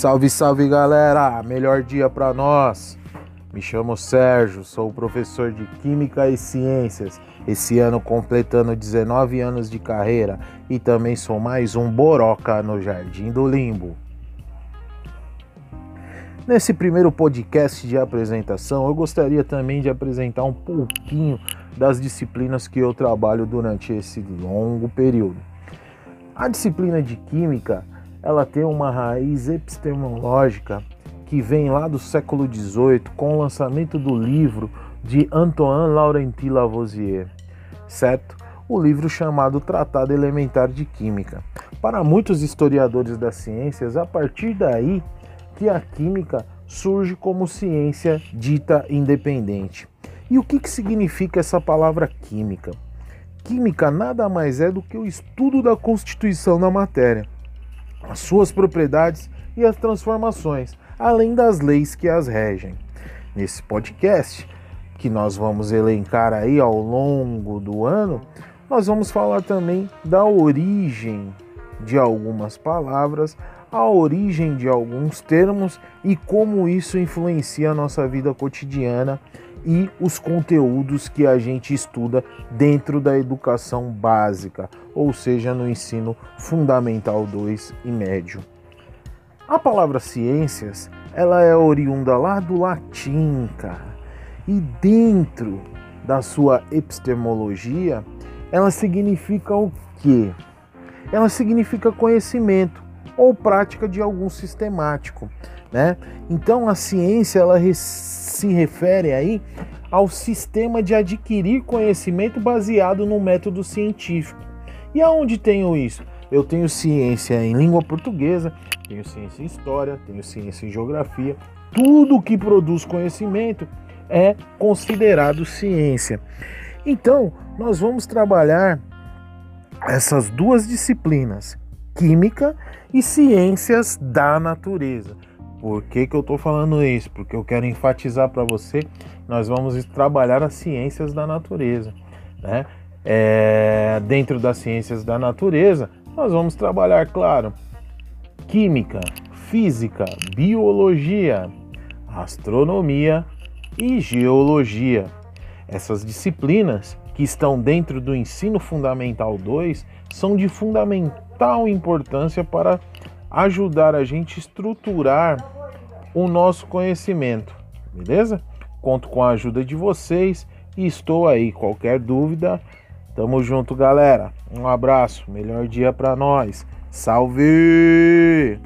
Salve, salve galera! Melhor dia para nós. Me chamo Sérgio, sou professor de Química e Ciências. Esse ano completando 19 anos de carreira e também sou mais um boroca no Jardim do Limbo. Nesse primeiro podcast de apresentação, eu gostaria também de apresentar um pouquinho das disciplinas que eu trabalho durante esse longo período. A disciplina de Química ela tem uma raiz epistemológica que vem lá do século XVIII com o lançamento do livro de Antoine Laurenti Lavoisier, certo? O livro chamado Tratado Elementar de Química. Para muitos historiadores das ciências, a partir daí que a química surge como ciência dita independente. E o que, que significa essa palavra química? Química nada mais é do que o estudo da constituição da matéria as suas propriedades e as transformações, além das leis que as regem. Nesse podcast, que nós vamos elencar aí ao longo do ano, nós vamos falar também da origem de algumas palavras, a origem de alguns termos e como isso influencia a nossa vida cotidiana e os conteúdos que a gente estuda dentro da educação básica, ou seja, no ensino fundamental 2 e médio. A palavra ciências, ela é oriunda lá do latim, cara. E dentro da sua epistemologia, ela significa o quê? Ela significa conhecimento ou prática de algum sistemático, né? Então a ciência ela se refere aí ao sistema de adquirir conhecimento baseado no método científico. E aonde tenho isso? Eu tenho ciência em língua portuguesa, tenho ciência em história, tenho ciência em geografia. Tudo que produz conhecimento é considerado ciência. Então, nós vamos trabalhar essas duas disciplinas, química e ciências da natureza. Por que, que eu estou falando isso? Porque eu quero enfatizar para você, nós vamos trabalhar as ciências da natureza, né? É, dentro das ciências da natureza, nós vamos trabalhar, claro, química, física, biologia, astronomia e geologia. Essas disciplinas que estão dentro do ensino fundamental 2 são de fundamental importância para ajudar a gente a estruturar o nosso conhecimento, beleza? Conto com a ajuda de vocês e estou aí. Qualquer dúvida, Tamo junto, galera. Um abraço, melhor dia para nós. Salve!